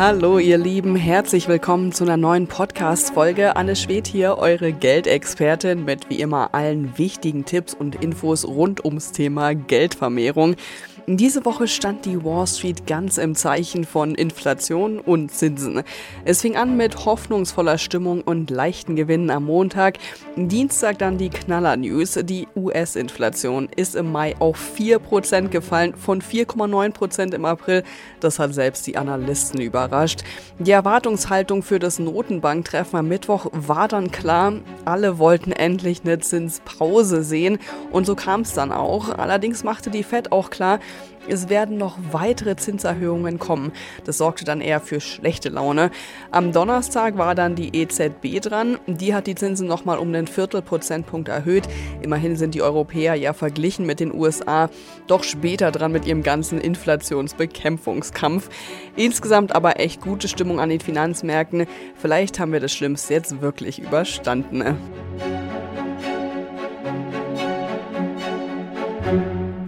Hallo ihr Lieben, herzlich willkommen zu einer neuen Podcast-Folge. Anne Schwed hier, eure Geldexpertin mit wie immer allen wichtigen Tipps und Infos rund ums Thema Geldvermehrung. Diese Woche stand die Wall Street ganz im Zeichen von Inflation und Zinsen. Es fing an mit hoffnungsvoller Stimmung und leichten Gewinnen am Montag. Dienstag dann die Knaller-News. Die US-Inflation ist im Mai auf 4% gefallen, von 4,9% im April. Das hat selbst die Analysten überrascht. Die Erwartungshaltung für das Notenbanktreffen am Mittwoch war dann klar. Alle wollten endlich eine Zinspause sehen und so kam es dann auch. Allerdings machte die Fed auch klar, es werden noch weitere Zinserhöhungen kommen. Das sorgte dann eher für schlechte Laune. Am Donnerstag war dann die EZB dran. Die hat die Zinsen nochmal um den Viertelprozentpunkt erhöht. Immerhin sind die Europäer ja verglichen mit den USA doch später dran mit ihrem ganzen Inflationsbekämpfungskampf. Insgesamt aber echt gute Stimmung an den Finanzmärkten. Vielleicht haben wir das Schlimmste jetzt wirklich überstanden.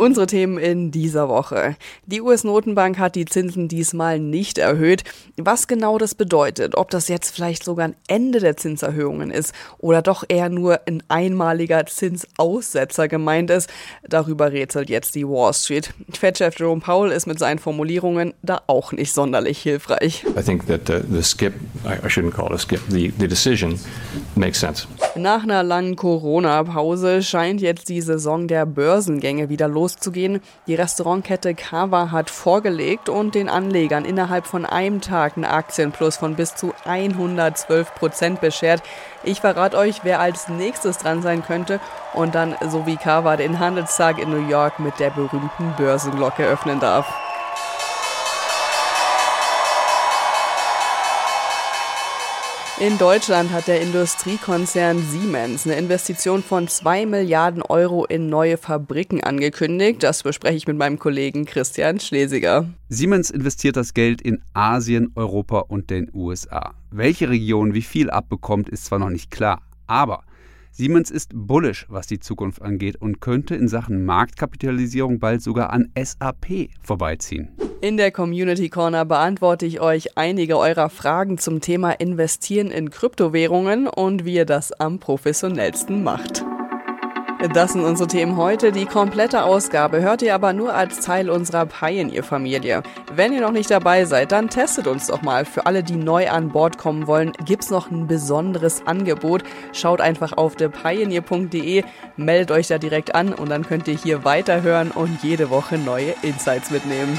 Unsere Themen in dieser Woche. Die US-Notenbank hat die Zinsen diesmal nicht erhöht. Was genau das bedeutet, ob das jetzt vielleicht sogar ein Ende der Zinserhöhungen ist oder doch eher nur ein einmaliger Zinsaussetzer gemeint ist, darüber rätselt jetzt die Wall Street. Fed-Chef Jerome Powell ist mit seinen Formulierungen da auch nicht sonderlich hilfreich. I think that uh, the skip, I shouldn't call it a skip, the, the decision makes sense. Nach einer langen Corona-Pause scheint jetzt die Saison der Börsengänge wieder loszugehen. Die Restaurantkette Cava hat vorgelegt und den Anlegern innerhalb von einem Tag einen Aktienplus von bis zu 112 Prozent beschert. Ich verrate euch, wer als nächstes dran sein könnte und dann so wie Cava den Handelstag in New York mit der berühmten Börsenglocke öffnen darf. In Deutschland hat der Industriekonzern Siemens eine Investition von 2 Milliarden Euro in neue Fabriken angekündigt. Das bespreche ich mit meinem Kollegen Christian Schlesiger. Siemens investiert das Geld in Asien, Europa und den USA. Welche Region wie viel abbekommt, ist zwar noch nicht klar, aber Siemens ist bullish, was die Zukunft angeht und könnte in Sachen Marktkapitalisierung bald sogar an SAP vorbeiziehen. In der Community Corner beantworte ich euch einige eurer Fragen zum Thema Investieren in Kryptowährungen und wie ihr das am professionellsten macht. Das sind unsere Themen heute. Die komplette Ausgabe hört ihr aber nur als Teil unserer Pioneer-Familie. Wenn ihr noch nicht dabei seid, dann testet uns doch mal. Für alle, die neu an Bord kommen wollen, gibt's noch ein besonderes Angebot. Schaut einfach auf thepioneer.de, meldet euch da direkt an und dann könnt ihr hier weiterhören und jede Woche neue Insights mitnehmen.